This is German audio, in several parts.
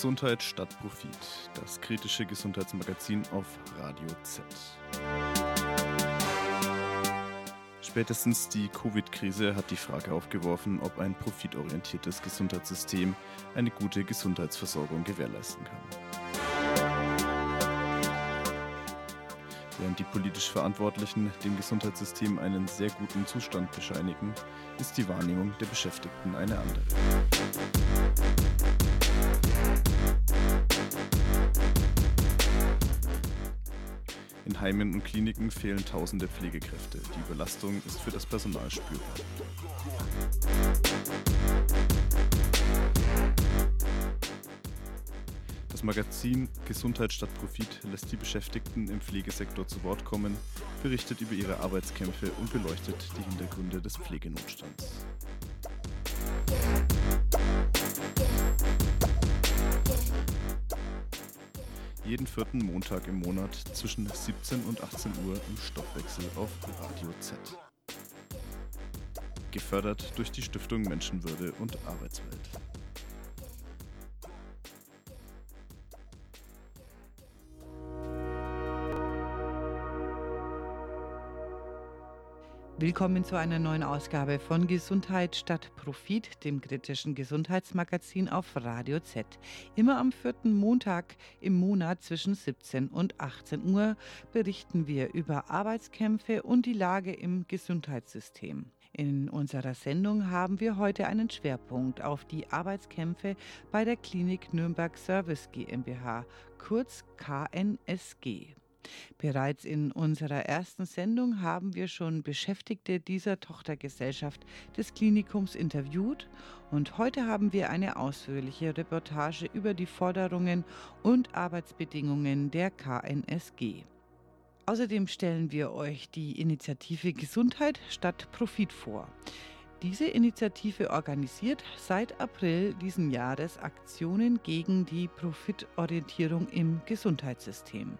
Gesundheit statt Profit, das kritische Gesundheitsmagazin auf Radio Z. Spätestens die Covid-Krise hat die Frage aufgeworfen, ob ein profitorientiertes Gesundheitssystem eine gute Gesundheitsversorgung gewährleisten kann. Während die politisch Verantwortlichen dem Gesundheitssystem einen sehr guten Zustand bescheinigen, ist die Wahrnehmung der Beschäftigten eine andere. In Heimen und Kliniken fehlen tausende Pflegekräfte. Die Überlastung ist für das Personal spürbar. Das Magazin Gesundheit statt Profit lässt die Beschäftigten im Pflegesektor zu Wort kommen, berichtet über ihre Arbeitskämpfe und beleuchtet die Hintergründe des Pflegenotstands. Jeden vierten Montag im Monat zwischen 17 und 18 Uhr im Stoffwechsel auf Radio Z. Gefördert durch die Stiftung Menschenwürde und Arbeitswelt. Willkommen zu einer neuen Ausgabe von Gesundheit statt Profit, dem kritischen Gesundheitsmagazin auf Radio Z. Immer am vierten Montag im Monat zwischen 17 und 18 Uhr berichten wir über Arbeitskämpfe und die Lage im Gesundheitssystem. In unserer Sendung haben wir heute einen Schwerpunkt auf die Arbeitskämpfe bei der Klinik Nürnberg Service GmbH, kurz KNSG. Bereits in unserer ersten Sendung haben wir schon Beschäftigte dieser Tochtergesellschaft des Klinikums interviewt und heute haben wir eine ausführliche Reportage über die Forderungen und Arbeitsbedingungen der KNSG. Außerdem stellen wir euch die Initiative Gesundheit statt Profit vor. Diese Initiative organisiert seit April diesen Jahres Aktionen gegen die Profitorientierung im Gesundheitssystem.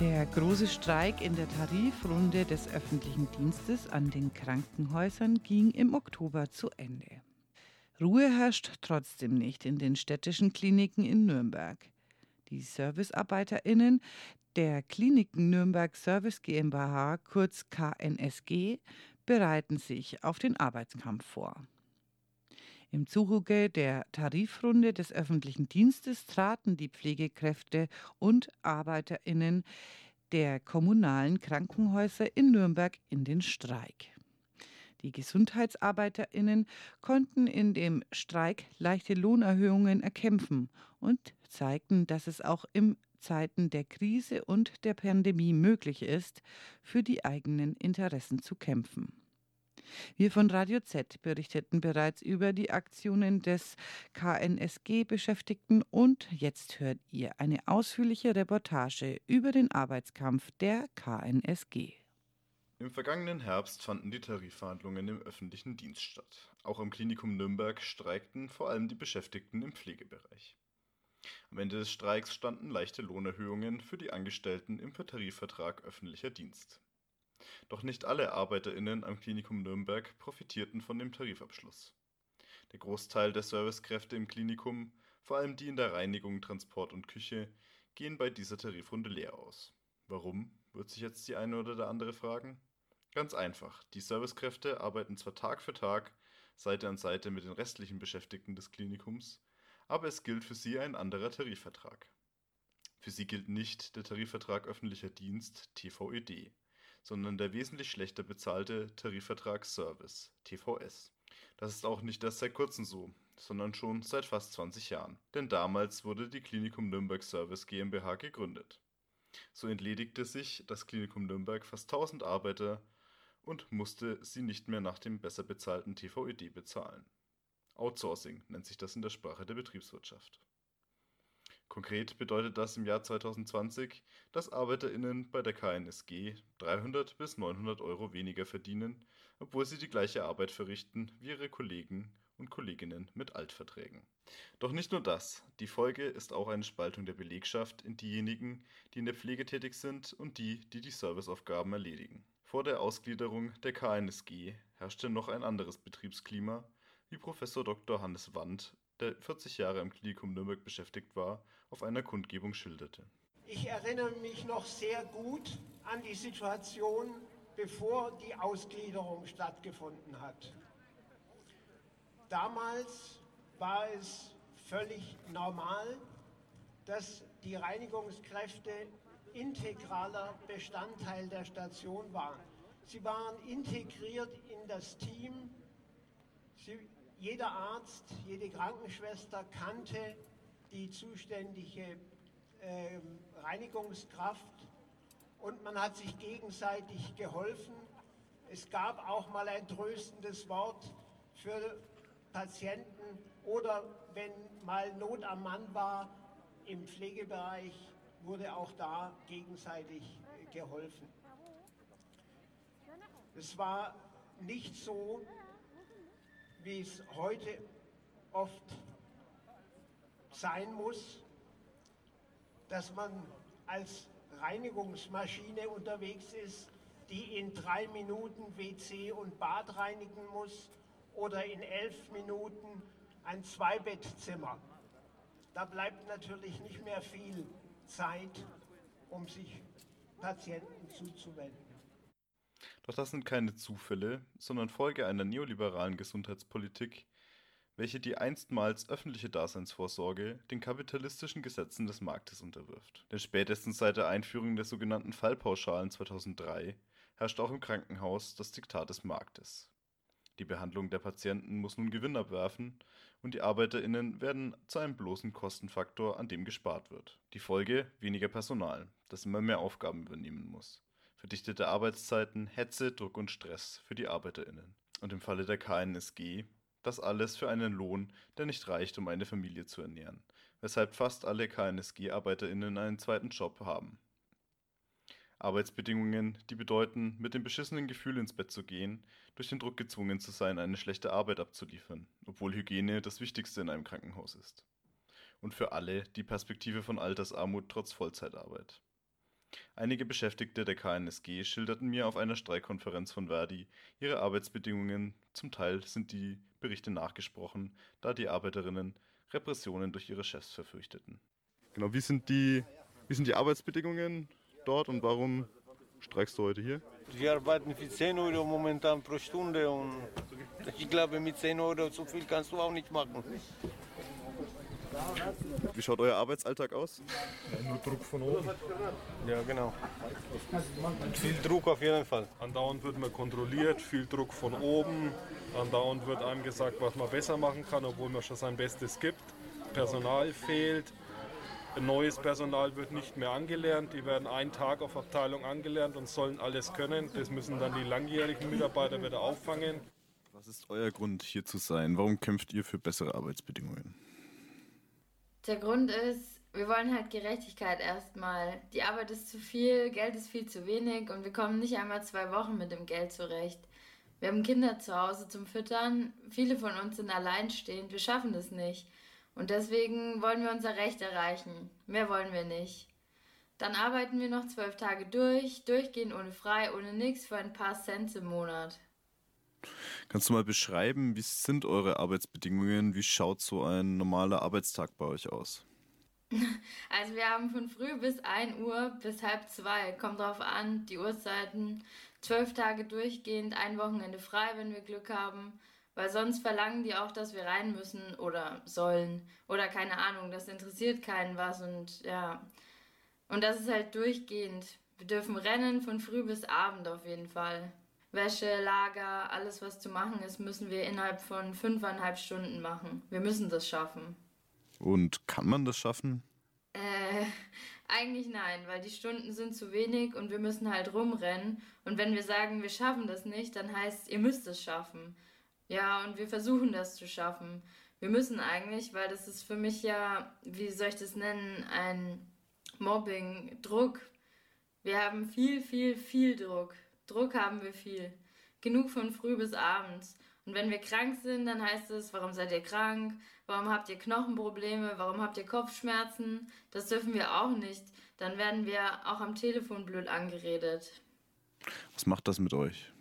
Der große Streik in der Tarifrunde des öffentlichen Dienstes an den Krankenhäusern ging im Oktober zu Ende. Ruhe herrscht trotzdem nicht in den städtischen Kliniken in Nürnberg. Die Servicearbeiterinnen der Kliniken Nürnberg Service GmbH, kurz KNSG, bereiten sich auf den Arbeitskampf vor. Im Zuge der Tarifrunde des öffentlichen Dienstes traten die Pflegekräfte und Arbeiterinnen der kommunalen Krankenhäuser in Nürnberg in den Streik. Die Gesundheitsarbeiterinnen konnten in dem Streik leichte Lohnerhöhungen erkämpfen und zeigten, dass es auch in Zeiten der Krise und der Pandemie möglich ist, für die eigenen Interessen zu kämpfen. Wir von Radio Z berichteten bereits über die Aktionen des KNSG-Beschäftigten und jetzt hört ihr eine ausführliche Reportage über den Arbeitskampf der KNSG. Im vergangenen Herbst fanden die Tarifverhandlungen im öffentlichen Dienst statt. Auch am Klinikum Nürnberg streikten vor allem die Beschäftigten im Pflegebereich. Am Ende des Streiks standen leichte Lohnerhöhungen für die Angestellten im Tarifvertrag öffentlicher Dienst. Doch nicht alle ArbeiterInnen am Klinikum Nürnberg profitierten von dem Tarifabschluss. Der Großteil der Servicekräfte im Klinikum, vor allem die in der Reinigung, Transport und Küche, gehen bei dieser Tarifrunde leer aus. Warum, wird sich jetzt die eine oder der andere fragen? Ganz einfach, die Servicekräfte arbeiten zwar Tag für Tag Seite an Seite mit den restlichen Beschäftigten des Klinikums, aber es gilt für sie ein anderer Tarifvertrag. Für sie gilt nicht der Tarifvertrag öffentlicher Dienst TVED sondern der wesentlich schlechter bezahlte Tarifvertrag Service (TVS). Das ist auch nicht erst seit kurzem so, sondern schon seit fast 20 Jahren, denn damals wurde die Klinikum Nürnberg Service GmbH gegründet. So entledigte sich das Klinikum Nürnberg fast 1000 Arbeiter und musste sie nicht mehr nach dem besser bezahlten TVED bezahlen. Outsourcing nennt sich das in der Sprache der Betriebswirtschaft Konkret bedeutet das im Jahr 2020, dass ArbeiterInnen bei der KNSG 300 bis 900 Euro weniger verdienen, obwohl sie die gleiche Arbeit verrichten wie ihre Kollegen und Kolleginnen mit Altverträgen. Doch nicht nur das, die Folge ist auch eine Spaltung der Belegschaft in diejenigen, die in der Pflege tätig sind und die, die die Serviceaufgaben erledigen. Vor der Ausgliederung der KNSG herrschte noch ein anderes Betriebsklima, wie Professor Dr. Hannes Wandt der 40 Jahre im Klinikum Nürnberg beschäftigt war, auf einer Kundgebung schilderte. Ich erinnere mich noch sehr gut an die Situation, bevor die Ausgliederung stattgefunden hat. Damals war es völlig normal, dass die Reinigungskräfte integraler Bestandteil der Station waren. Sie waren integriert in das Team. Sie, jeder Arzt, jede Krankenschwester kannte die zuständige äh, Reinigungskraft und man hat sich gegenseitig geholfen. Es gab auch mal ein tröstendes Wort für Patienten oder wenn mal Not am Mann war im Pflegebereich, wurde auch da gegenseitig geholfen. Es war nicht so, wie es heute oft sein muss, dass man als Reinigungsmaschine unterwegs ist, die in drei Minuten WC und Bad reinigen muss oder in elf Minuten ein Zweibettzimmer. Da bleibt natürlich nicht mehr viel Zeit, um sich Patienten zuzuwenden. Doch das sind keine Zufälle, sondern Folge einer neoliberalen Gesundheitspolitik, welche die einstmals öffentliche Daseinsvorsorge den kapitalistischen Gesetzen des Marktes unterwirft. Denn spätestens seit der Einführung der sogenannten Fallpauschalen 2003 herrscht auch im Krankenhaus das Diktat des Marktes. Die Behandlung der Patienten muss nun Gewinn abwerfen und die ArbeiterInnen werden zu einem bloßen Kostenfaktor, an dem gespart wird. Die Folge: weniger Personal, das immer mehr Aufgaben übernehmen muss. Verdichtete Arbeitszeiten, Hetze, Druck und Stress für die ArbeiterInnen. Und im Falle der KNSG das alles für einen Lohn, der nicht reicht, um eine Familie zu ernähren, weshalb fast alle KNSG-ArbeiterInnen einen zweiten Job haben. Arbeitsbedingungen, die bedeuten, mit dem beschissenen Gefühl ins Bett zu gehen, durch den Druck gezwungen zu sein, eine schlechte Arbeit abzuliefern, obwohl Hygiene das Wichtigste in einem Krankenhaus ist. Und für alle die Perspektive von Altersarmut trotz Vollzeitarbeit. Einige Beschäftigte der KNSG schilderten mir auf einer Streikkonferenz von Verdi ihre Arbeitsbedingungen, zum Teil sind die Berichte nachgesprochen, da die Arbeiterinnen Repressionen durch ihre Chefs verfürchteten. Genau, wie sind die, wie sind die Arbeitsbedingungen dort und warum streikst du heute hier? Wir arbeiten für 10 Euro momentan pro Stunde und ich glaube, mit 10 Euro so viel kannst du auch nicht machen. Wie schaut euer Arbeitsalltag aus? Ja, nur Druck von oben. Ja, genau. Viel Druck auf jeden Fall. Andauernd wird man kontrolliert, viel Druck von oben. Andauernd wird einem gesagt, was man besser machen kann, obwohl man schon sein Bestes gibt. Personal fehlt. Neues Personal wird nicht mehr angelernt. Die werden einen Tag auf Abteilung angelernt und sollen alles können. Das müssen dann die langjährigen Mitarbeiter wieder auffangen. Was ist euer Grund, hier zu sein? Warum kämpft ihr für bessere Arbeitsbedingungen? Der Grund ist, wir wollen halt Gerechtigkeit erstmal. Die Arbeit ist zu viel, Geld ist viel zu wenig und wir kommen nicht einmal zwei Wochen mit dem Geld zurecht. Wir haben Kinder zu Hause zum Füttern, viele von uns sind alleinstehend, wir schaffen das nicht. Und deswegen wollen wir unser Recht erreichen. Mehr wollen wir nicht. Dann arbeiten wir noch zwölf Tage durch, durchgehend ohne frei, ohne nichts für ein paar Cent im Monat. Kannst du mal beschreiben, wie sind eure Arbeitsbedingungen? Wie schaut so ein normaler Arbeitstag bei euch aus? Also wir haben von früh bis 1 Uhr bis halb zwei. Kommt drauf an, die Uhrzeiten. Zwölf Tage durchgehend, ein Wochenende frei, wenn wir Glück haben. Weil sonst verlangen die auch, dass wir rein müssen oder sollen. Oder keine Ahnung, das interessiert keinen was und ja. Und das ist halt durchgehend. Wir dürfen rennen von früh bis Abend auf jeden Fall. Wäsche, Lager, alles was zu machen ist, müssen wir innerhalb von fünfeinhalb Stunden machen. Wir müssen das schaffen. Und kann man das schaffen? Äh, eigentlich nein, weil die Stunden sind zu wenig und wir müssen halt rumrennen. Und wenn wir sagen, wir schaffen das nicht, dann heißt, ihr müsst es schaffen. Ja, und wir versuchen das zu schaffen. Wir müssen eigentlich, weil das ist für mich ja, wie soll ich das nennen, ein Mobbing, Druck. Wir haben viel, viel, viel Druck. Druck haben wir viel. Genug von früh bis abends. Und wenn wir krank sind, dann heißt es, warum seid ihr krank? Warum habt ihr Knochenprobleme? Warum habt ihr Kopfschmerzen? Das dürfen wir auch nicht. Dann werden wir auch am Telefon blöd angeredet. Was macht das mit euch?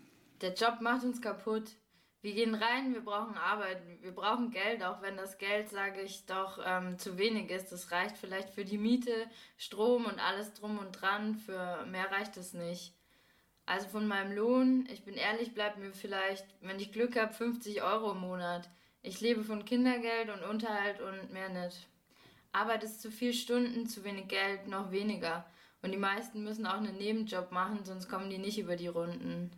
Der Job macht uns kaputt. Wir gehen rein, wir brauchen Arbeit, wir brauchen Geld, auch wenn das Geld, sage ich doch, ähm, zu wenig ist. Das reicht vielleicht für die Miete, Strom und alles drum und dran. Für mehr reicht es nicht. Also von meinem Lohn, ich bin ehrlich, bleibt mir vielleicht, wenn ich Glück habe, 50 Euro im Monat. Ich lebe von Kindergeld und Unterhalt und mehr nicht. Arbeit ist zu viel Stunden, zu wenig Geld, noch weniger. Und die meisten müssen auch einen Nebenjob machen, sonst kommen die nicht über die Runden.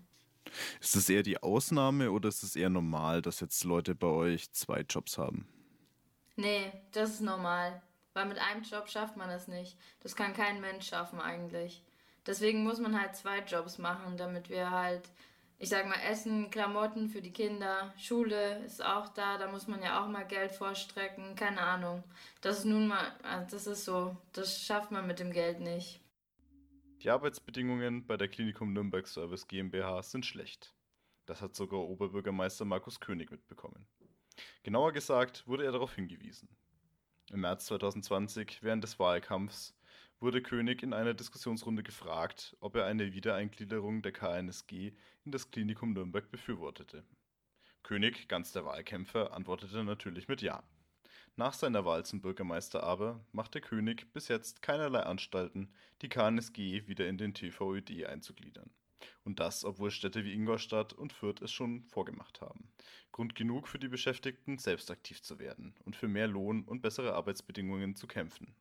Ist das eher die Ausnahme oder ist es eher normal, dass jetzt Leute bei euch zwei Jobs haben? Nee, das ist normal. Weil mit einem Job schafft man es nicht. Das kann kein Mensch schaffen eigentlich. Deswegen muss man halt zwei Jobs machen, damit wir halt, ich sag mal, Essen, Klamotten für die Kinder, Schule ist auch da, da muss man ja auch mal Geld vorstrecken, keine Ahnung. Das ist nun mal, äh, das ist so, das schafft man mit dem Geld nicht. Die Arbeitsbedingungen bei der Klinikum Nürnberg Service GmbH sind schlecht. Das hat sogar Oberbürgermeister Markus König mitbekommen. Genauer gesagt wurde er darauf hingewiesen. Im März 2020, während des Wahlkampfs, wurde König in einer Diskussionsrunde gefragt, ob er eine Wiedereingliederung der KNSG in das Klinikum Nürnberg befürwortete. König, ganz der Wahlkämpfer, antwortete natürlich mit Ja. Nach seiner Wahl zum Bürgermeister aber machte König bis jetzt keinerlei Anstalten, die KNSG wieder in den TVÖD einzugliedern. Und das, obwohl Städte wie Ingolstadt und Fürth es schon vorgemacht haben. Grund genug für die Beschäftigten, selbst aktiv zu werden und für mehr Lohn und bessere Arbeitsbedingungen zu kämpfen.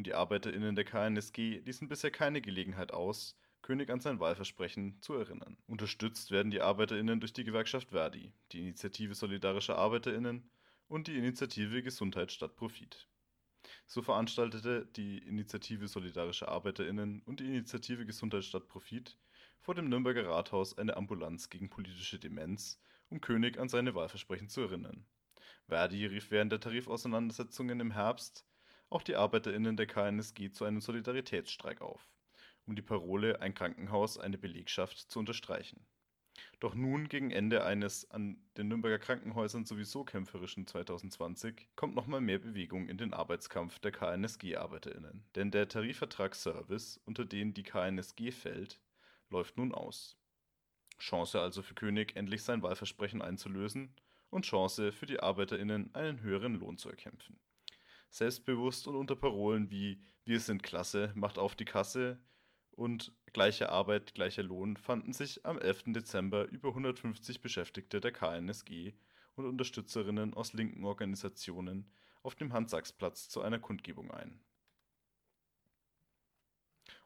Und die ArbeiterInnen der KNSG ließen bisher keine Gelegenheit aus, König an sein Wahlversprechen zu erinnern. Unterstützt werden die ArbeiterInnen durch die Gewerkschaft Verdi, die Initiative Solidarische ArbeiterInnen und die Initiative Gesundheit statt Profit. So veranstaltete die Initiative Solidarische Arbeiterinnen und die Initiative Gesundheit statt Profit vor dem Nürnberger Rathaus eine Ambulanz gegen politische Demenz, um König an seine Wahlversprechen zu erinnern. Verdi rief während der Tarifauseinandersetzungen im Herbst auch die Arbeiterinnen der KNSG zu einem Solidaritätsstreik auf, um die Parole Ein Krankenhaus, eine Belegschaft zu unterstreichen. Doch nun, gegen Ende eines an den Nürnberger Krankenhäusern sowieso kämpferischen 2020, kommt nochmal mehr Bewegung in den Arbeitskampf der KNSG-ArbeiterInnen. Denn der Tarifvertrag Service, unter den die KNSG fällt, läuft nun aus. Chance also für König, endlich sein Wahlversprechen einzulösen und Chance für die ArbeiterInnen, einen höheren Lohn zu erkämpfen. Selbstbewusst und unter Parolen wie Wir sind klasse, macht auf die Kasse, und gleiche Arbeit, gleicher Lohn fanden sich am 11. Dezember über 150 Beschäftigte der KNSG und Unterstützerinnen aus linken Organisationen auf dem Hans-Sachs-Platz zu einer Kundgebung ein.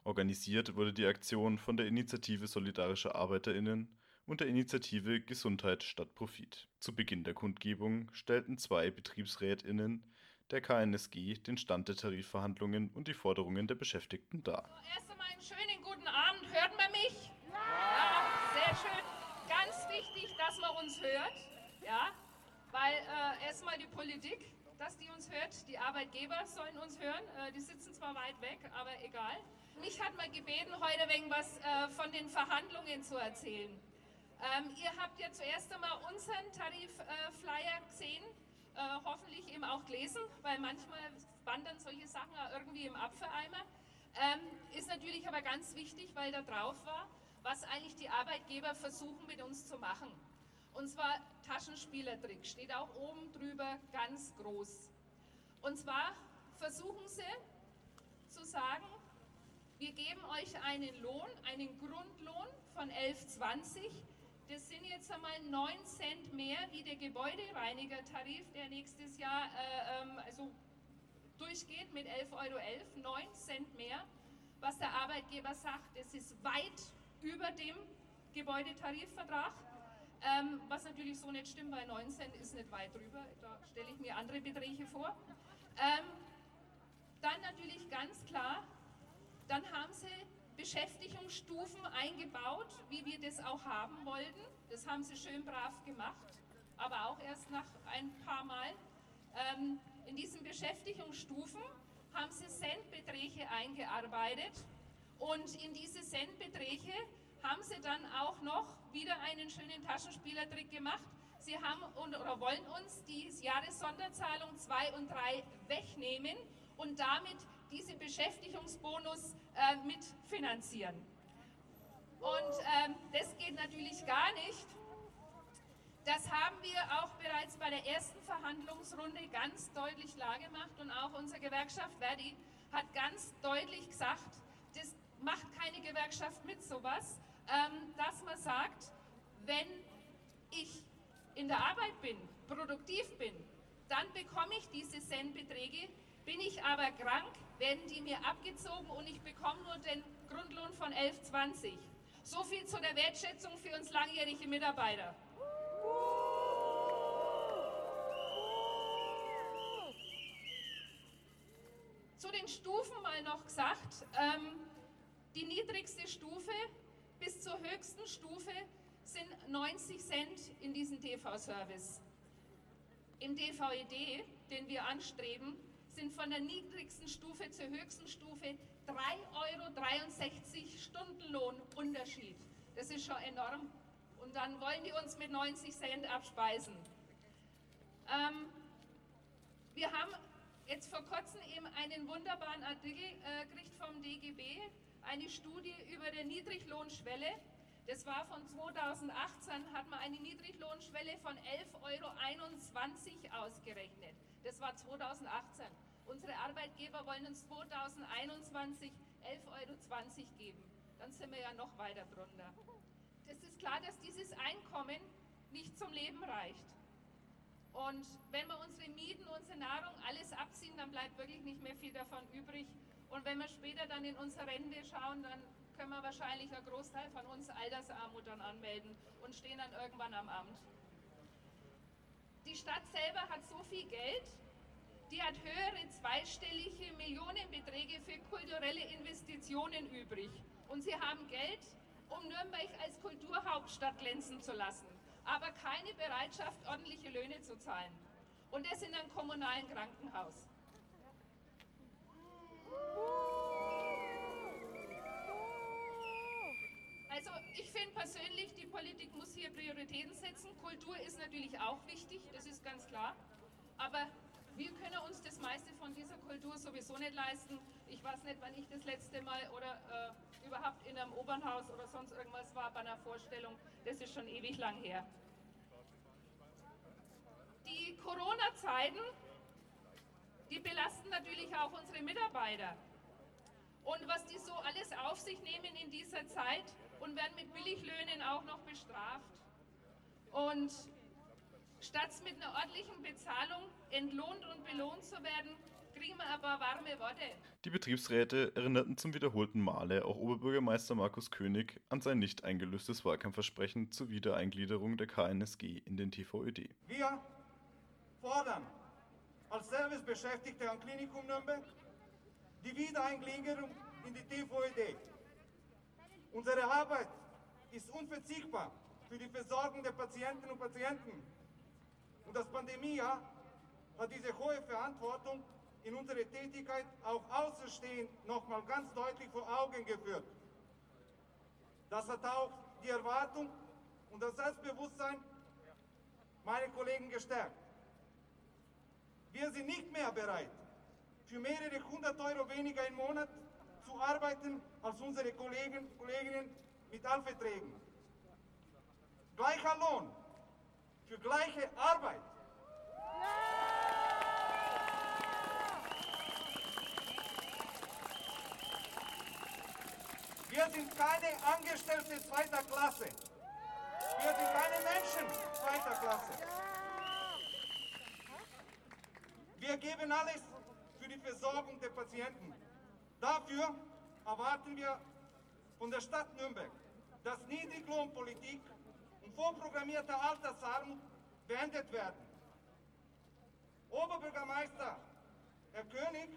Organisiert wurde die Aktion von der Initiative Solidarische ArbeiterInnen und der Initiative Gesundheit statt Profit. Zu Beginn der Kundgebung stellten zwei BetriebsrätInnen der KNSG den Stand der Tarifverhandlungen und die Forderungen der Beschäftigten dar. Erst einmal einen schönen guten Abend. Hört man mich? Ja, sehr schön. Ganz wichtig, dass man uns hört. Ja, weil äh, erstmal die Politik, dass die uns hört. Die Arbeitgeber sollen uns hören. Äh, die sitzen zwar weit weg, aber egal. Mich hat mal gebeten, heute wegen was äh, von den Verhandlungen zu erzählen. Ähm, ihr habt ja zuerst einmal unseren Tarifflyer gesehen äh, hoffentlich eben auch gelesen, weil manchmal wandern solche Sachen irgendwie im Apfeleimer. Ähm, ist natürlich aber ganz wichtig, weil da drauf war, was eigentlich die Arbeitgeber versuchen mit uns zu machen. Und zwar Taschenspielertrick, steht auch oben drüber ganz groß. Und zwar versuchen sie zu sagen, wir geben euch einen Lohn, einen Grundlohn von 11,20 das sind jetzt einmal 9 Cent mehr wie der Gebäudereinigertarif, der nächstes Jahr äh, ähm, also durchgeht mit 11,11 Euro, 9 Cent mehr. Was der Arbeitgeber sagt, es ist weit über dem Gebäudetarifvertrag. Ähm, was natürlich so nicht stimmt, weil 9 Cent ist nicht weit drüber. Da stelle ich mir andere Beträge vor. Ähm, dann natürlich ganz klar, dann haben sie Beschäftigungsstufen eingebaut, wie wir das auch haben wollten. Das haben sie schön brav gemacht, aber auch erst nach ein paar Mal. Ähm, in diesen Beschäftigungsstufen haben sie Centbeträge eingearbeitet und in diese Centbeträge haben sie dann auch noch wieder einen schönen Taschenspielertrick gemacht. Sie haben oder wollen uns die Jahressonderzahlung 2 und 3 wegnehmen und damit diese Beschäftigungsbonus äh, mitfinanzieren. Und ähm, das geht natürlich gar nicht. Das haben wir auch bereits bei der ersten Verhandlungsrunde ganz deutlich klargemacht und auch unsere Gewerkschaft Verdi hat ganz deutlich gesagt, das macht keine Gewerkschaft mit sowas, ähm, dass man sagt, wenn ich in der Arbeit bin, produktiv bin, dann bekomme ich diese Centbeträge. Bin ich aber krank, werden die mir abgezogen und ich bekomme nur den Grundlohn von 11,20. So viel zu der Wertschätzung für uns langjährige Mitarbeiter. Zu den Stufen mal noch gesagt, ähm, die niedrigste Stufe bis zur höchsten Stufe sind 90 Cent in diesem TV-Service. Im DVED, den wir anstreben, sind von der niedrigsten Stufe zur höchsten Stufe 3,63 Euro Stundenlohn Unterschied. Das ist schon enorm. Und dann wollen die uns mit 90 Cent abspeisen. Ähm, wir haben jetzt vor kurzem eben einen wunderbaren Artikel äh, gekriegt vom DGB, eine Studie über die Niedriglohnschwelle. Das war von 2018, hat man eine Niedriglohnschwelle von 11,21 Euro ausgerechnet. Das war 2018. Unsere Arbeitgeber wollen uns 2021 11,20 Euro geben. Dann sind wir ja noch weiter drunter. Es ist klar, dass dieses Einkommen nicht zum Leben reicht. Und wenn wir unsere Mieten, unsere Nahrung, alles abziehen, dann bleibt wirklich nicht mehr viel davon übrig. Und wenn wir später dann in unsere Rente schauen, dann können wir wahrscheinlich ein Großteil von uns Altersarmut dann anmelden und stehen dann irgendwann am Amt. Die Stadt selber hat so viel Geld, die hat höhere zweistellige Millionenbeträge für kulturelle Investitionen übrig. Und sie haben Geld, um Nürnberg als Kulturhauptstadt glänzen zu lassen, aber keine Bereitschaft, ordentliche Löhne zu zahlen. Und das in einem kommunalen Krankenhaus. Also ich finde persönlich, die Politik muss hier Prioritäten setzen. Kultur ist natürlich auch wichtig, das ist ganz klar. Aber wir können uns das meiste von dieser Kultur sowieso nicht leisten. Ich weiß nicht, wann ich das letzte Mal oder äh, überhaupt in einem Opernhaus oder sonst irgendwas war bei einer Vorstellung. Das ist schon ewig lang her. Die Corona-Zeiten, die belasten natürlich auch unsere Mitarbeiter. Und was die so alles auf sich nehmen in dieser Zeit, und werden mit Billiglöhnen auch noch bestraft. Und statt mit einer ordentlichen entlohnt und belohnt zu werden, kriegen wir aber warme Worte. Die Betriebsräte erinnerten zum wiederholten Male auch Oberbürgermeister Markus König an sein nicht eingelöstes Wahlkampfversprechen zur Wiedereingliederung der KNSG in den TVÖD. Wir fordern als Servicebeschäftigte am Klinikum Nürnberg die Wiedereingliederung in die TVÖD. Unsere Arbeit ist unverzichtbar für die Versorgung der Patientinnen und Patienten. Und das Pandemiejahr hat diese hohe Verantwortung in unserer Tätigkeit auch außerstehend nochmal ganz deutlich vor Augen geführt. Das hat auch die Erwartung und das Selbstbewusstsein meiner Kollegen gestärkt. Wir sind nicht mehr bereit, für mehrere hundert Euro weniger im Monat zu arbeiten als unsere Kollegen, Kolleginnen mit Alverträgen. Gleicher Lohn für gleiche Arbeit. Wir sind keine Angestellte zweiter Klasse. Wir sind keine Menschen zweiter Klasse. Wir geben alles für die Versorgung der Patienten. Dafür erwarten wir von der Stadt Nürnberg, dass Niedriglohnpolitik und vorprogrammierte Altersarmut beendet werden. Oberbürgermeister Herr König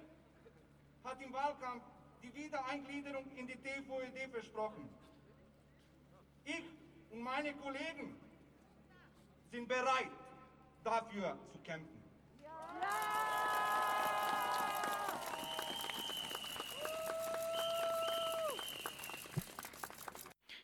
hat im Wahlkampf die Wiedereingliederung in die TVED versprochen. Ich und meine Kollegen sind bereit, dafür zu kämpfen. Ja.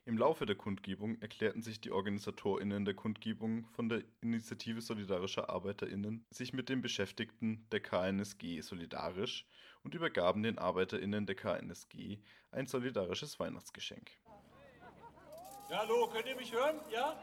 Im Laufe der Kundgebung erklärten sich die OrganisatorInnen der Kundgebung von der Initiative Solidarischer ArbeiterInnen sich mit den Beschäftigten der KNSG solidarisch und übergaben den ArbeiterInnen der KNSG ein solidarisches Weihnachtsgeschenk. Ja, hallo, könnt ihr mich hören? Ja?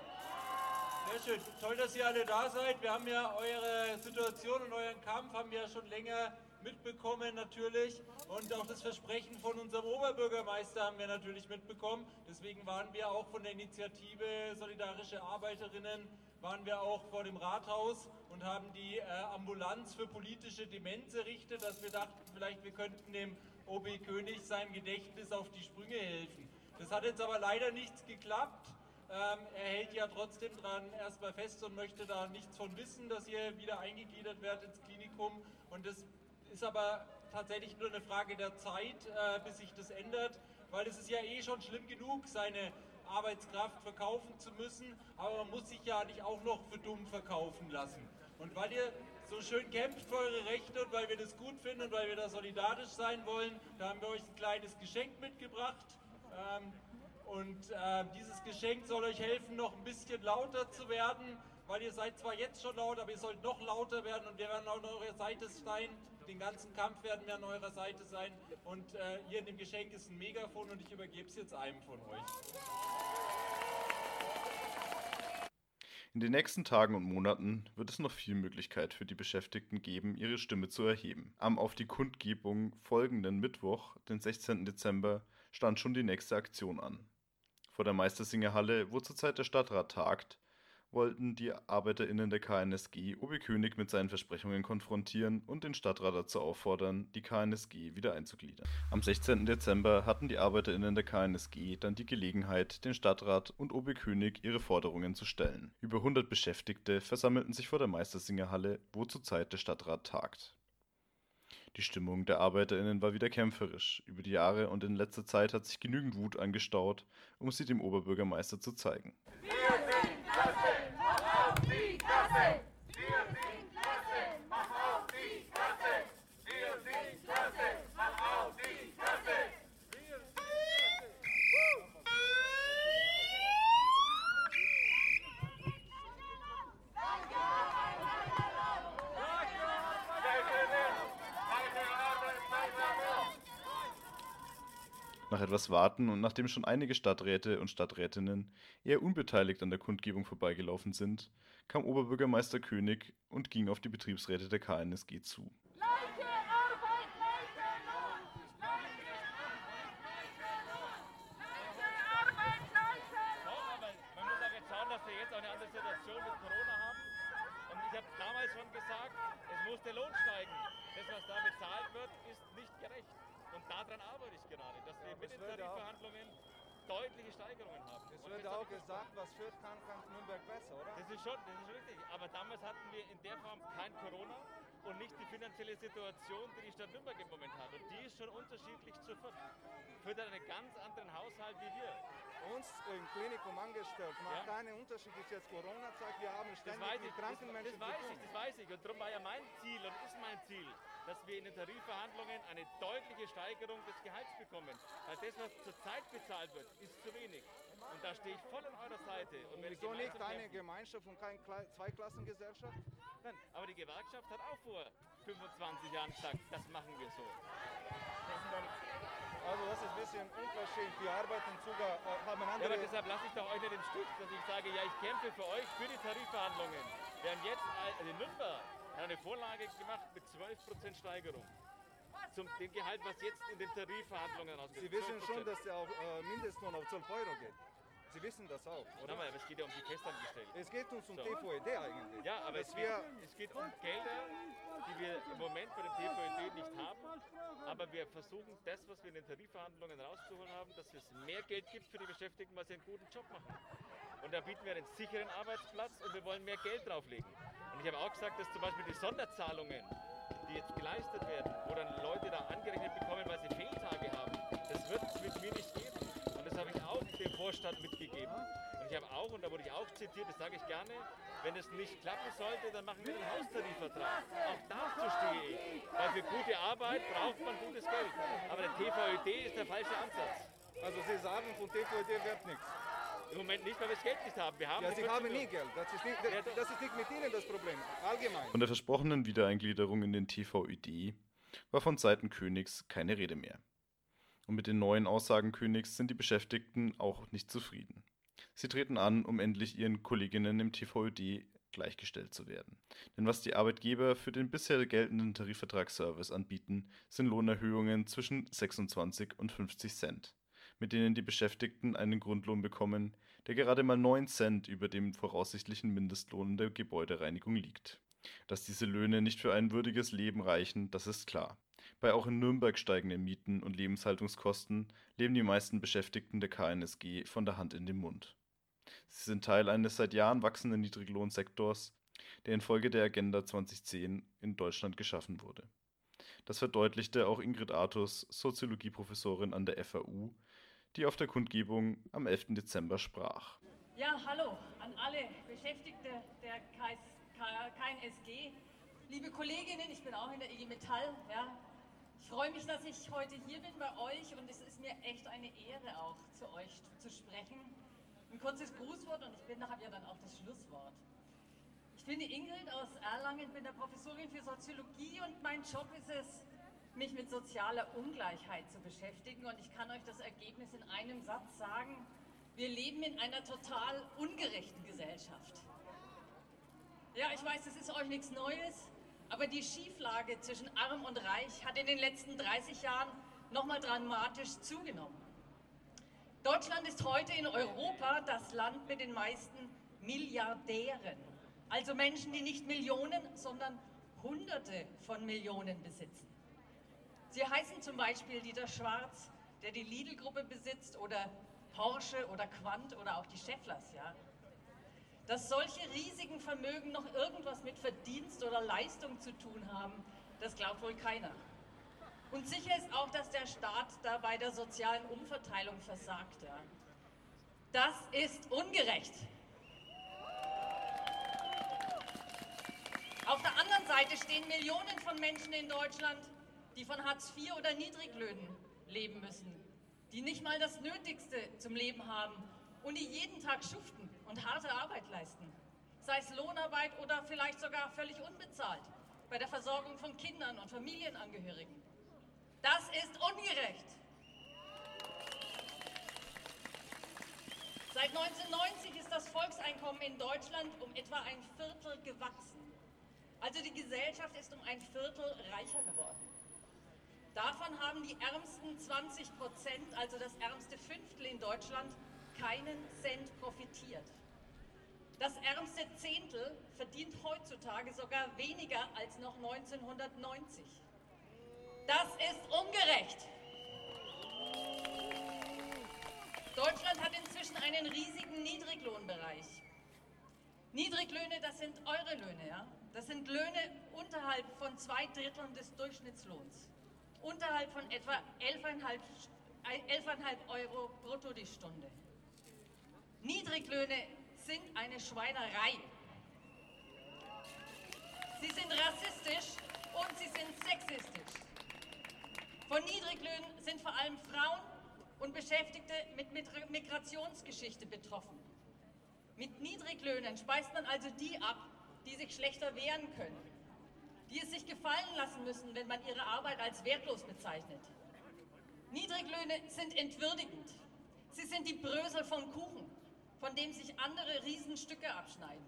Sehr schön. Toll, dass ihr alle da seid. Wir haben ja eure Situation und euren Kampf haben wir ja schon länger mitbekommen natürlich. Und auch das Versprechen von unserem Oberbürgermeister haben wir natürlich mitbekommen. Deswegen waren wir auch von der Initiative Solidarische Arbeiterinnen, waren wir auch vor dem Rathaus und haben die äh, Ambulanz für politische Demenz errichtet, dass wir dachten, vielleicht wir könnten dem OB König seinem Gedächtnis auf die Sprünge helfen. Das hat jetzt aber leider nichts geklappt. Ähm, er hält ja trotzdem dran erstmal fest und möchte da nichts von wissen, dass ihr wieder eingegliedert werdet ins Klinikum. Und das ist aber tatsächlich nur eine Frage der Zeit, äh, bis sich das ändert, weil es ist ja eh schon schlimm genug, seine Arbeitskraft verkaufen zu müssen, aber man muss sich ja nicht auch noch für dumm verkaufen lassen. Und weil ihr so schön kämpft für eure Rechte und weil wir das gut finden und weil wir da solidarisch sein wollen, da haben wir euch ein kleines Geschenk mitgebracht. Ähm, und äh, dieses Geschenk soll euch helfen, noch ein bisschen lauter zu werden, weil ihr seid zwar jetzt schon laut, aber ihr sollt noch lauter werden und wir werden auch an eurer Seite sein. Den ganzen Kampf werden wir an eurer Seite sein. Und äh, hier in dem Geschenk ist ein Megafon und ich übergebe es jetzt einem von euch. In den nächsten Tagen und Monaten wird es noch viel Möglichkeit für die Beschäftigten geben, ihre Stimme zu erheben. Am auf die Kundgebung folgenden Mittwoch, den 16. Dezember, stand schon die nächste Aktion an. Vor der Meistersingerhalle, wo zurzeit der Stadtrat tagt, wollten die ArbeiterInnen der KNSG Obi König mit seinen Versprechungen konfrontieren und den Stadtrat dazu auffordern, die KNSG wieder einzugliedern. Am 16. Dezember hatten die ArbeiterInnen der KNSG dann die Gelegenheit, den Stadtrat und Obi König ihre Forderungen zu stellen. Über 100 Beschäftigte versammelten sich vor der Meistersingerhalle, wo zurzeit der Stadtrat tagt. Die Stimmung der ArbeiterInnen war wieder kämpferisch. Über die Jahre und in letzter Zeit hat sich genügend Wut angestaut, um sie dem Oberbürgermeister zu zeigen. Wir sind Klasse! Mach auf die Klasse! Wir sind Klasse! Mach auf die Klasse! Wir sind Klasse! Mach auf die Klasse! Nach etwas Warten und nachdem schon einige Stadträte und Stadträtinnen eher unbeteiligt an der Kundgebung vorbeigelaufen sind, kam Oberbürgermeister König und ging auf die Betriebsräte der KNSG zu. Gleiche Arbeit, gleiche Lohn! Gleiche Arbeit, gleiche Lohn! Gleiche Arbeit, gleiche Lohn! man muss auch jetzt schauen, dass wir jetzt auch eine andere Situation mit Corona haben. Und ich habe damals schon gesagt, es muss der Lohn steigen. Das, was da bezahlt wird, ist nicht gerecht. Und daran arbeite ich gerade, dass wir ja, mit den Tarifverhandlungen deutliche Steigerungen haben. Es wird auch gesagt, was führt kann, kann Nürnberg besser, oder? Das ist schon, das ist richtig. Aber damals hatten wir in der Form kein Corona und nicht die finanzielle Situation, die die Stadt Nürnberg im Moment hat. Und die ist schon unterschiedlich zu Fürth. Fürth hat einen ganz anderen Haushalt wie wir. Uns im Klinikum angestellt macht ja? keinen Unterschied, ist jetzt Corona-Zeit, wir haben ständig mit kranken Menschen das, das weiß ich, das weiß ich. Und darum war ja mein Ziel und ist mein Ziel, dass wir in den Tarifverhandlungen eine deutliche Steigerung des Gehalts bekommen. Weil das, was zurzeit bezahlt wird, ist zu wenig. Und da stehe ich voll an eurer Seite. Und, wieso nicht eine Gemeinschaft und keine Zweiklassengesellschaft? Nein, aber die Gewerkschaft hat auch vor 25 Jahren gesagt, das machen wir so. Also das ist ein bisschen unverschämt. Die arbeiten sogar, äh, haben andere... Ja, aber deshalb lasse ich doch euch nicht im Stich, dass ich sage, ja, ich kämpfe für euch, für die Tarifverhandlungen. Während jetzt also in Nürnberg hat eine Vorlage gemacht mit 12% Steigerung. Zum dem Gehalt, was jetzt in den Tarifverhandlungen ausgeht. Sie wissen schon, dass der auf, äh, Mindestlohn auf 12 Euro geht. Sie wissen das auch, oder? Aber es geht ja um die Festangestellten. Es geht uns um so. TVED eigentlich. Ja, aber es, wir, es geht um Gelder, die wir im Moment bei dem TVED nicht haben. Aber wir versuchen das, was wir in den Tarifverhandlungen rauszuholen haben, dass es mehr Geld gibt für die Beschäftigten, weil sie einen guten Job machen. Und da bieten wir einen sicheren Arbeitsplatz und wir wollen mehr Geld drauflegen. Und ich habe auch gesagt, dass zum Beispiel die Sonderzahlungen, die jetzt geleistet werden, wo dann Leute da angerechnet bekommen, weil sie Fehltage haben, das wird es mit mir nicht geben. Und das habe ich auch dem Vorstand mitgegeben. Und ich habe auch, und da wurde ich auch zitiert, das sage ich gerne, wenn es nicht klappen sollte, dann machen wir einen Haustarifvertrag. Auch dazu stehe ich. Weil für gute Arbeit braucht man gutes Geld. Aber der TVÖD ist der falsche Ansatz. Also Sie sagen, von TVÖD wird nichts. Im Moment nicht, weil wir das Geld nicht haben. Wir haben ja, Sie haben nie Geld. Das ist, nicht, das ist nicht mit Ihnen das Problem. Allgemein. Von der versprochenen Wiedereingliederung in den TVÖD war von Seiten Königs keine Rede mehr. Und mit den neuen Aussagen Königs sind die Beschäftigten auch nicht zufrieden. Sie treten an, um endlich ihren Kolleginnen im TVÖD gleichgestellt zu werden. Denn was die Arbeitgeber für den bisher geltenden Tarifvertrag Service anbieten, sind Lohnerhöhungen zwischen 26 und 50 Cent, mit denen die Beschäftigten einen Grundlohn bekommen, der gerade mal 9 Cent über dem voraussichtlichen Mindestlohn der Gebäudereinigung liegt. Dass diese Löhne nicht für ein würdiges Leben reichen, das ist klar. Bei auch in Nürnberg steigenden Mieten und Lebenshaltungskosten leben die meisten Beschäftigten der KNSG von der Hand in den Mund. Sie sind Teil eines seit Jahren wachsenden Niedriglohnsektors, der infolge der Agenda 2010 in Deutschland geschaffen wurde. Das verdeutlichte auch Ingrid Artus, Soziologieprofessorin an der FAU, die auf der Kundgebung am 11. Dezember sprach. Ja, hallo an alle Beschäftigte der KNSG. Liebe Kolleginnen, ich bin auch in der IG Metall. Ja. Ich freue mich, dass ich heute hier bin bei euch und es ist mir echt eine Ehre auch zu euch zu sprechen ein kurzes Grußwort und ich bin ja dann auch das Schlusswort. Ich bin die Ingrid aus Erlangen, bin der Professorin für Soziologie und mein Job ist es, mich mit sozialer Ungleichheit zu beschäftigen und ich kann euch das Ergebnis in einem Satz sagen. Wir leben in einer total ungerechten Gesellschaft. Ja, ich weiß, das ist euch nichts Neues, aber die Schieflage zwischen Arm und Reich hat in den letzten 30 Jahren nochmal dramatisch zugenommen. Deutschland ist heute in Europa das Land mit den meisten Milliardären. Also Menschen, die nicht Millionen, sondern Hunderte von Millionen besitzen. Sie heißen zum Beispiel Dieter Schwarz, der die Lidl-Gruppe besitzt, oder Porsche oder Quant oder auch die Schefflers. Ja? Dass solche riesigen Vermögen noch irgendwas mit Verdienst oder Leistung zu tun haben, das glaubt wohl keiner. Und sicher ist auch, dass der Staat da bei der sozialen Umverteilung versagt. Ja. Das ist ungerecht. Auf der anderen Seite stehen Millionen von Menschen in Deutschland, die von Hartz IV oder Niedriglöhnen leben müssen, die nicht mal das Nötigste zum Leben haben und die jeden Tag schuften und harte Arbeit leisten, sei es Lohnarbeit oder vielleicht sogar völlig unbezahlt bei der Versorgung von Kindern und Familienangehörigen. Das ist ungerecht. Seit 1990 ist das Volkseinkommen in Deutschland um etwa ein Viertel gewachsen. Also die Gesellschaft ist um ein Viertel reicher geworden. Davon haben die ärmsten 20 Prozent, also das ärmste Fünftel in Deutschland, keinen Cent profitiert. Das ärmste Zehntel verdient heutzutage sogar weniger als noch 1990. Das ist ungerecht. Deutschland hat inzwischen einen riesigen Niedriglohnbereich. Niedriglöhne, das sind eure Löhne, ja? Das sind Löhne unterhalb von zwei Dritteln des Durchschnittslohns. Unterhalb von etwa 11,5 11 Euro brutto die Stunde. Niedriglöhne sind eine Schweinerei. Sie sind rassistisch und sie sind sexistisch. Von Niedriglöhnen sind vor allem Frauen und Beschäftigte mit Migrationsgeschichte betroffen. Mit Niedriglöhnen speist man also die ab, die sich schlechter wehren können, die es sich gefallen lassen müssen, wenn man ihre Arbeit als wertlos bezeichnet. Niedriglöhne sind entwürdigend. Sie sind die Brösel vom Kuchen, von dem sich andere Riesenstücke abschneiden.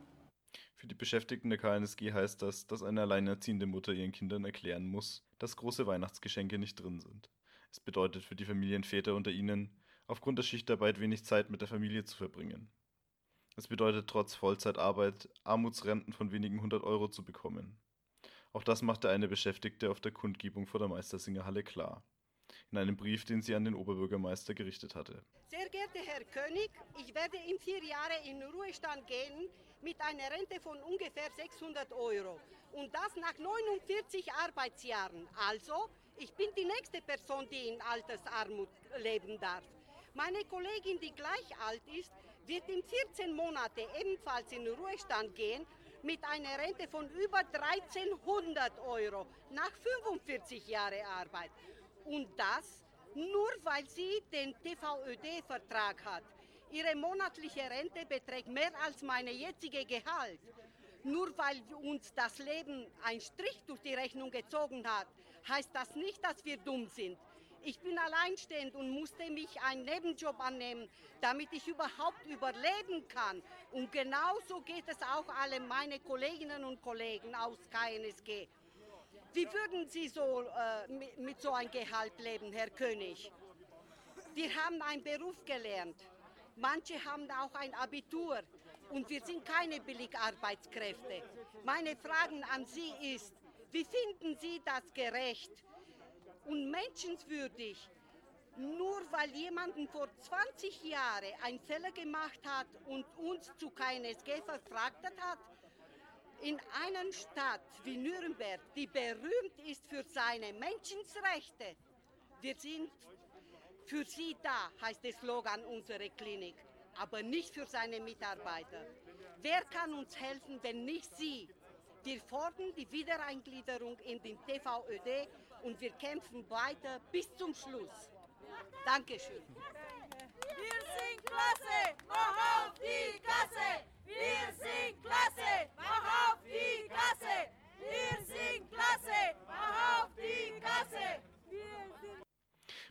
Für die Beschäftigten der KNSG heißt das, dass eine alleinerziehende Mutter ihren Kindern erklären muss, dass große Weihnachtsgeschenke nicht drin sind. Es bedeutet für die Familienväter unter ihnen, aufgrund der Schichtarbeit wenig Zeit mit der Familie zu verbringen. Es bedeutet trotz Vollzeitarbeit Armutsrenten von wenigen hundert Euro zu bekommen. Auch das machte eine Beschäftigte auf der Kundgebung vor der Meistersingerhalle klar. In einem Brief, den sie an den Oberbürgermeister gerichtet hatte. Sehr geehrter Herr König, ich werde in vier Jahren in Ruhestand gehen mit einer Rente von ungefähr 600 Euro. Und das nach 49 Arbeitsjahren. Also, ich bin die nächste Person, die in Altersarmut leben darf. Meine Kollegin, die gleich alt ist, wird in 14 Monaten ebenfalls in Ruhestand gehen mit einer Rente von über 1300 Euro nach 45 Jahren Arbeit. Und das nur weil sie den TVÖD-Vertrag hat. Ihre monatliche Rente beträgt mehr als meine jetzige Gehalt. Nur weil uns das Leben einen Strich durch die Rechnung gezogen hat, heißt das nicht, dass wir dumm sind. Ich bin alleinstehend und musste mich einen Nebenjob annehmen, damit ich überhaupt überleben kann. Und genauso geht es auch alle meine Kolleginnen und Kollegen aus KNSG. Wie würden Sie so äh, mit, mit so einem Gehalt leben, Herr König? Wir haben einen Beruf gelernt. Manche haben auch ein Abitur und wir sind keine Billigarbeitskräfte. Meine Frage an Sie ist, wie finden Sie das gerecht? Und menschenswürdig. Nur weil jemanden vor 20 Jahren einen Fehler gemacht hat und uns zu KNSG verfrachtet hat, in einer Stadt wie Nürnberg, die berühmt ist für seine Menschenrechte. Wir sind für Sie da, heißt der Slogan unserer Klinik, aber nicht für seine Mitarbeiter. Wer kann uns helfen, wenn nicht Sie? Wir fordern die Wiedereingliederung in den TVÖD und wir kämpfen weiter bis zum Schluss. Dankeschön. Wir sind klasse, mach auf die Kasse! Wir sind klasse, mach auf die Kasse! Wir sind klasse, mach auf die Kasse!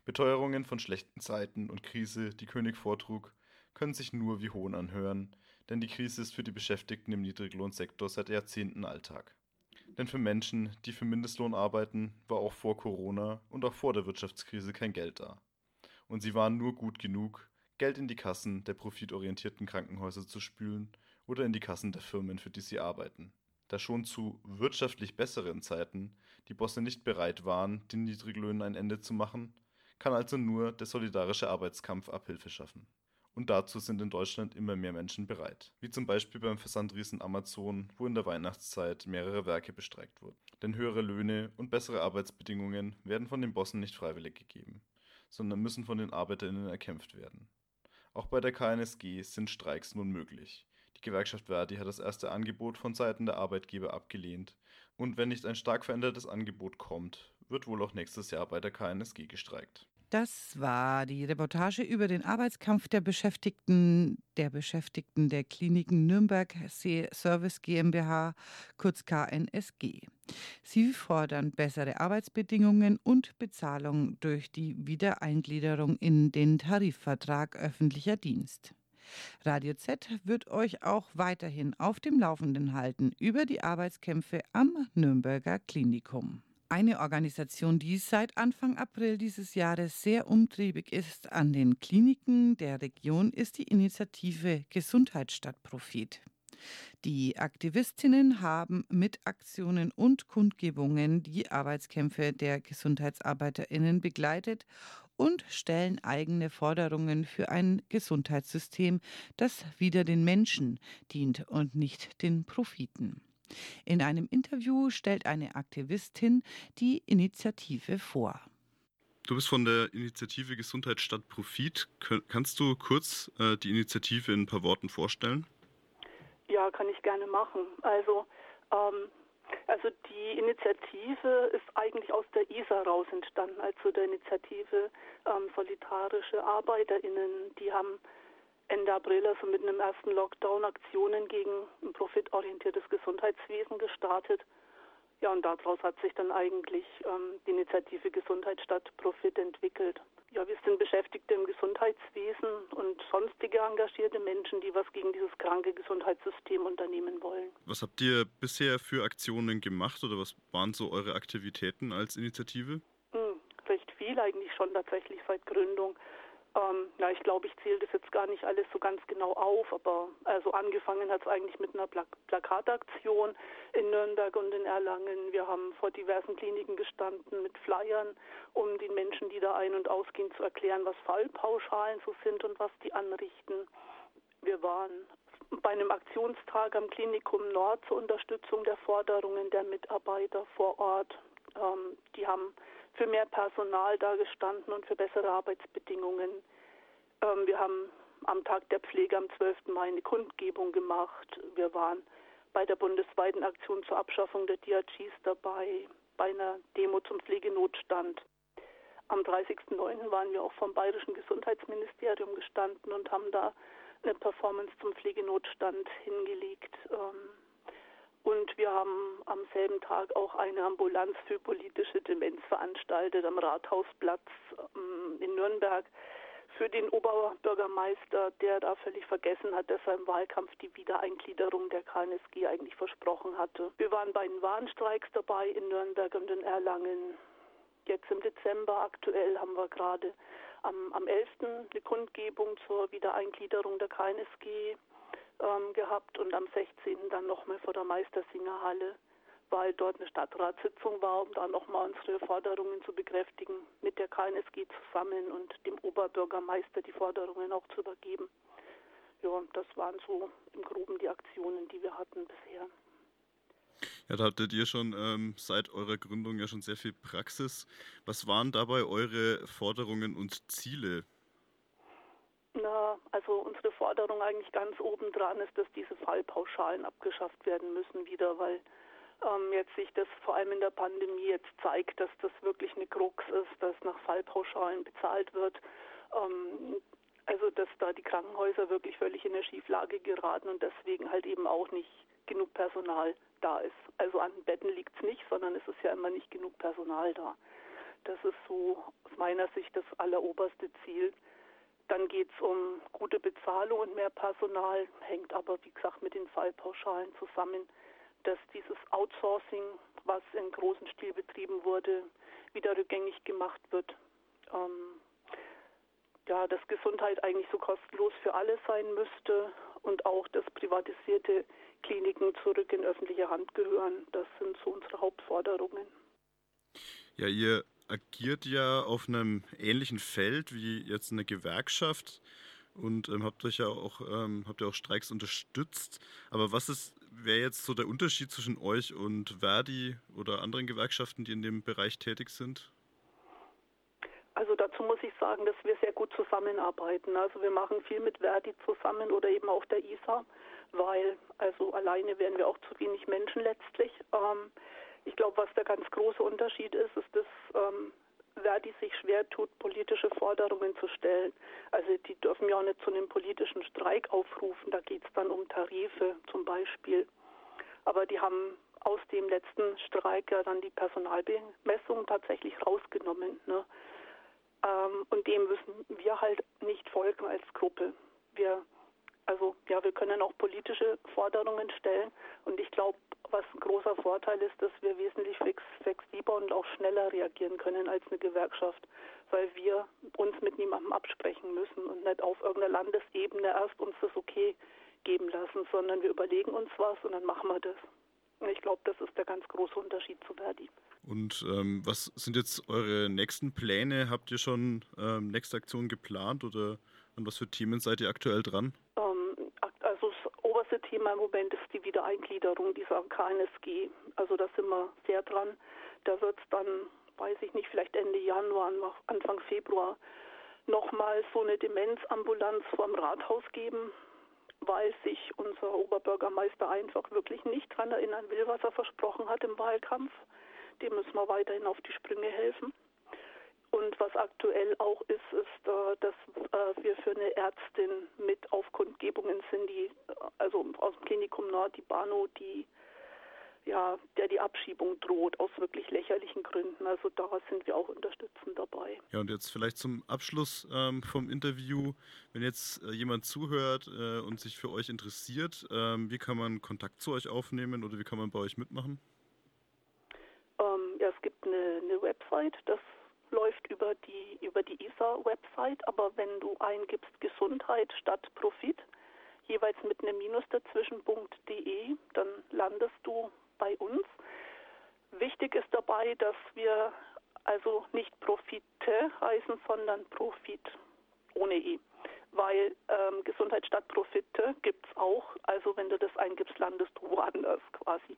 Beteuerungen von schlechten Zeiten und Krise, die König vortrug, können sich nur wie Hohn anhören, denn die Krise ist für die Beschäftigten im Niedriglohnsektor seit Jahrzehnten Alltag. Denn für Menschen, die für Mindestlohn arbeiten, war auch vor Corona und auch vor der Wirtschaftskrise kein Geld da. Und sie waren nur gut genug, Geld in die Kassen der profitorientierten Krankenhäuser zu spülen oder in die Kassen der Firmen, für die sie arbeiten. Da schon zu wirtschaftlich besseren Zeiten die Bosse nicht bereit waren, den Niedriglöhnen ein Ende zu machen, kann also nur der solidarische Arbeitskampf Abhilfe schaffen. Und dazu sind in Deutschland immer mehr Menschen bereit. Wie zum Beispiel beim Versandriesen Amazon, wo in der Weihnachtszeit mehrere Werke bestreikt wurden. Denn höhere Löhne und bessere Arbeitsbedingungen werden von den Bossen nicht freiwillig gegeben, sondern müssen von den ArbeiterInnen erkämpft werden. Auch bei der KNSG sind Streiks nun möglich. Die Gewerkschaft Verdi hat das erste Angebot von Seiten der Arbeitgeber abgelehnt. Und wenn nicht ein stark verändertes Angebot kommt, wird wohl auch nächstes Jahr bei der KNSG gestreikt. Das war die Reportage über den Arbeitskampf der Beschäftigten der Beschäftigten der Kliniken Nürnberg Service GmbH, kurz KNSG. Sie fordern bessere Arbeitsbedingungen und Bezahlung durch die Wiedereingliederung in den Tarifvertrag öffentlicher Dienst. Radio Z wird euch auch weiterhin auf dem Laufenden halten über die Arbeitskämpfe am Nürnberger Klinikum. Eine Organisation, die seit Anfang April dieses Jahres sehr umtriebig ist an den Kliniken der Region, ist die Initiative Gesundheit statt Profit. Die Aktivistinnen haben mit Aktionen und Kundgebungen die Arbeitskämpfe der Gesundheitsarbeiterinnen begleitet und stellen eigene Forderungen für ein Gesundheitssystem, das wieder den Menschen dient und nicht den Profiten. In einem Interview stellt eine Aktivistin die Initiative vor. Du bist von der Initiative Gesundheit statt Profit. Kannst du kurz äh, die Initiative in ein paar Worten vorstellen? Ja, kann ich gerne machen. Also, ähm, also die Initiative ist eigentlich aus der ISA raus entstanden, also der Initiative ähm, Solidarische ArbeiterInnen. Die haben Ende April, also mit einem ersten Lockdown, Aktionen gegen ein profitorientiertes Gesundheitswesen gestartet. Ja, und daraus hat sich dann eigentlich ähm, die Initiative Gesundheit statt Profit entwickelt. Ja, wir sind Beschäftigte im Gesundheitswesen und sonstige engagierte Menschen, die was gegen dieses kranke Gesundheitssystem unternehmen wollen. Was habt ihr bisher für Aktionen gemacht oder was waren so eure Aktivitäten als Initiative? Hm, recht viel eigentlich schon tatsächlich seit Gründung. Ähm, ja, ich glaube, ich zähle das jetzt gar nicht alles so ganz genau auf, aber also angefangen hat es eigentlich mit einer Plak Plakataktion in Nürnberg und in Erlangen. Wir haben vor diversen Kliniken gestanden mit Flyern, um den Menschen, die da ein- und ausgehen, zu erklären, was Fallpauschalen so sind und was die anrichten. Wir waren bei einem Aktionstag am Klinikum Nord zur Unterstützung der Forderungen der Mitarbeiter vor Ort. Ähm, die haben für mehr Personal dagestanden und für bessere Arbeitsbedingungen. Ähm, wir haben am Tag der Pflege am 12. Mai eine Kundgebung gemacht. Wir waren bei der bundesweiten Aktion zur Abschaffung der DRGs dabei, bei einer Demo zum Pflegenotstand. Am 30.09. waren wir auch vom Bayerischen Gesundheitsministerium gestanden und haben da eine Performance zum Pflegenotstand hingelegt. Ähm, Und wir haben am selben Tag auch eine Ambulanz für politische Demenz veranstaltet am Rathausplatz ähm, in Nürnberg für den Oberbürgermeister, der da völlig vergessen hat, dass er im Wahlkampf die Wiedereingliederung der KNSG eigentlich versprochen hatte. Wir waren bei den Warnstreiks dabei in Nürnberg und in Erlangen. Jetzt im Dezember aktuell haben wir gerade am, am 11. eine Kundgebung zur Wiedereingliederung der KNSG ähm, gehabt und am 16. dann nochmal vor der Meistersingerhalle, weil dort eine Stadtratssitzung war, um da nochmal unsere Forderungen zu bekräftigen, mit der KNSG zusammen und dem Oberbürgermeister die Forderungen auch zu übergeben. Ja, das waren so im Groben die Aktionen, die wir hatten bisher. Ja, da hattet ihr schon ähm, seit eurer Gründung ja schon sehr viel Praxis. Was waren dabei eure Forderungen und Ziele? Na, also unsere Forderung eigentlich ganz obendran ist, dass diese Fallpauschalen abgeschafft werden müssen wieder, weil ähm, jetzt sich das vor allem in der Pandemie jetzt zeigt, dass das wirklich eine Krux ist, dass nach Fallpauschalen bezahlt wird. Ähm, also dass da die Krankenhäuser wirklich völlig in eine Schieflage geraten und deswegen halt eben auch nicht genug Personal da ist. Also an Betten liegt es nicht, sondern es ist ja immer nicht genug Personal da. Das ist so aus meiner Sicht das alleroberste Ziel. Dann geht es um gute Bezahlung und mehr Personal, hängt aber, wie gesagt, mit den Fallpauschalen zusammen, dass dieses Outsourcing, was in großem Stil betrieben wurde, wieder rückgängig gemacht wird. Ähm, ja, dass Gesundheit eigentlich so kostenlos für alle sein müsste und auch, dass privatisierte Kliniken zurück in öffentliche Hand gehören. Das sind so unsere Hauptforderungen. Ja, ihr agiert ja auf einem ähnlichen Feld wie jetzt eine Gewerkschaft und ähm, habt euch ja auch ähm, habt ihr auch Streiks unterstützt. Aber was ist wäre jetzt so der Unterschied zwischen euch und Verdi oder anderen Gewerkschaften, die in dem Bereich tätig sind? Also dazu muss ich sagen, dass wir sehr gut zusammenarbeiten. Also wir machen viel mit Verdi zusammen oder eben auch der ISA, weil also alleine wären wir auch zu wenig Menschen letztlich. Ähm, ich glaube, was der ganz große Unterschied ist, ist, dass ähm, Verdi sich schwer tut, politische Forderungen zu stellen. Also die dürfen ja auch nicht zu einem politischen Streik aufrufen. Da geht es dann um Tarife zum Beispiel. Aber die haben aus dem letzten Streik ja dann die Personalbemessung tatsächlich rausgenommen. Ne? Ähm, und dem müssen wir halt nicht folgen als Gruppe. Wir also ja, wir können auch politische Forderungen stellen und ich glaube, was ein großer Vorteil ist, dass wir wesentlich flexibler und auch schneller reagieren können als eine Gewerkschaft, weil wir uns mit niemandem absprechen müssen und nicht auf irgendeiner Landesebene erst uns das okay geben lassen, sondern wir überlegen uns was und dann machen wir das. Und ich glaube, das ist der ganz große Unterschied zu Verdi. Und ähm, was sind jetzt eure nächsten Pläne? Habt ihr schon ähm, nächste Aktionen geplant oder an was für Themen seid ihr aktuell dran? Thema im Moment ist die Wiedereingliederung dieser KNSG. Also da sind wir sehr dran. Da wird es dann, weiß ich nicht, vielleicht Ende Januar, Anfang Februar nochmal so eine Demenzambulanz vorm Rathaus geben, weil sich unser Oberbürgermeister einfach wirklich nicht daran erinnern will, was er versprochen hat im Wahlkampf. Dem müssen wir weiterhin auf die Sprünge helfen. Und was aktuell auch ist, ist, äh, dass äh, wir für eine Ärztin mit auf Kundgebungen sind, die, also aus dem Klinikum Nord, die Bano, die ja, der die Abschiebung droht, aus wirklich lächerlichen Gründen. Also da sind wir auch unterstützend dabei. Ja, und jetzt vielleicht zum Abschluss ähm, vom Interview, wenn jetzt äh, jemand zuhört äh, und sich für euch interessiert, ähm, wie kann man Kontakt zu euch aufnehmen oder wie kann man bei euch mitmachen? Ähm, ja, es gibt eine, eine Website, das läuft über die, über die ISA-Website, aber wenn du eingibst Gesundheit statt Profit, jeweils mit einem Minus dazwischen.de, dann landest du bei uns. Wichtig ist dabei, dass wir also nicht Profite heißen, sondern Profit ohne E. Weil ähm, Gesundheit statt Profite gibt es auch. Also wenn du das eingibst, landest du woanders quasi.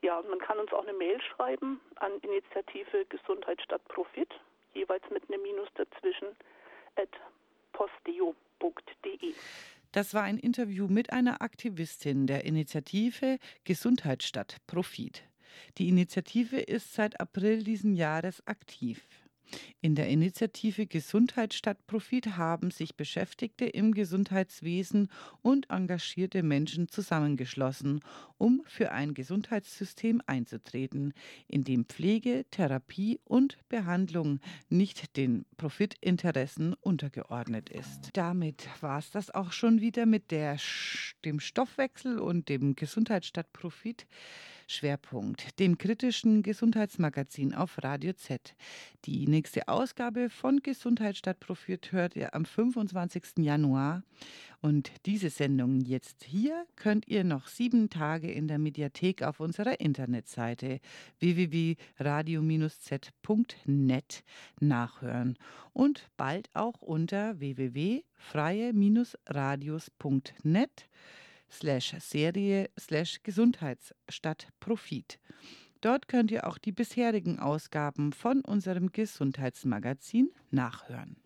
Ja, man kann uns auch eine Mail schreiben an Initiative Gesundheit statt Profit jeweils mit einem Minus dazwischen, at posteo.de. Das war ein Interview mit einer Aktivistin der Initiative Gesundheit statt Profit. Die Initiative ist seit April diesen Jahres aktiv. In der Initiative Gesundheit statt Profit haben sich Beschäftigte im Gesundheitswesen und engagierte Menschen zusammengeschlossen, um für ein Gesundheitssystem einzutreten, in dem Pflege, Therapie und Behandlung nicht den Profitinteressen untergeordnet ist. Damit war es das auch schon wieder mit der, dem Stoffwechsel und dem Gesundheit statt Profit. Schwerpunkt, dem kritischen Gesundheitsmagazin auf Radio Z. Die nächste Ausgabe von Gesundheit statt Profit hört ihr am 25. Januar. Und diese Sendung jetzt hier könnt ihr noch sieben Tage in der Mediathek auf unserer Internetseite www.radio-z.net nachhören und bald auch unter www.freie-radios.net slash Serie slash Gesundheits statt Profit. Dort könnt ihr auch die bisherigen Ausgaben von unserem Gesundheitsmagazin nachhören.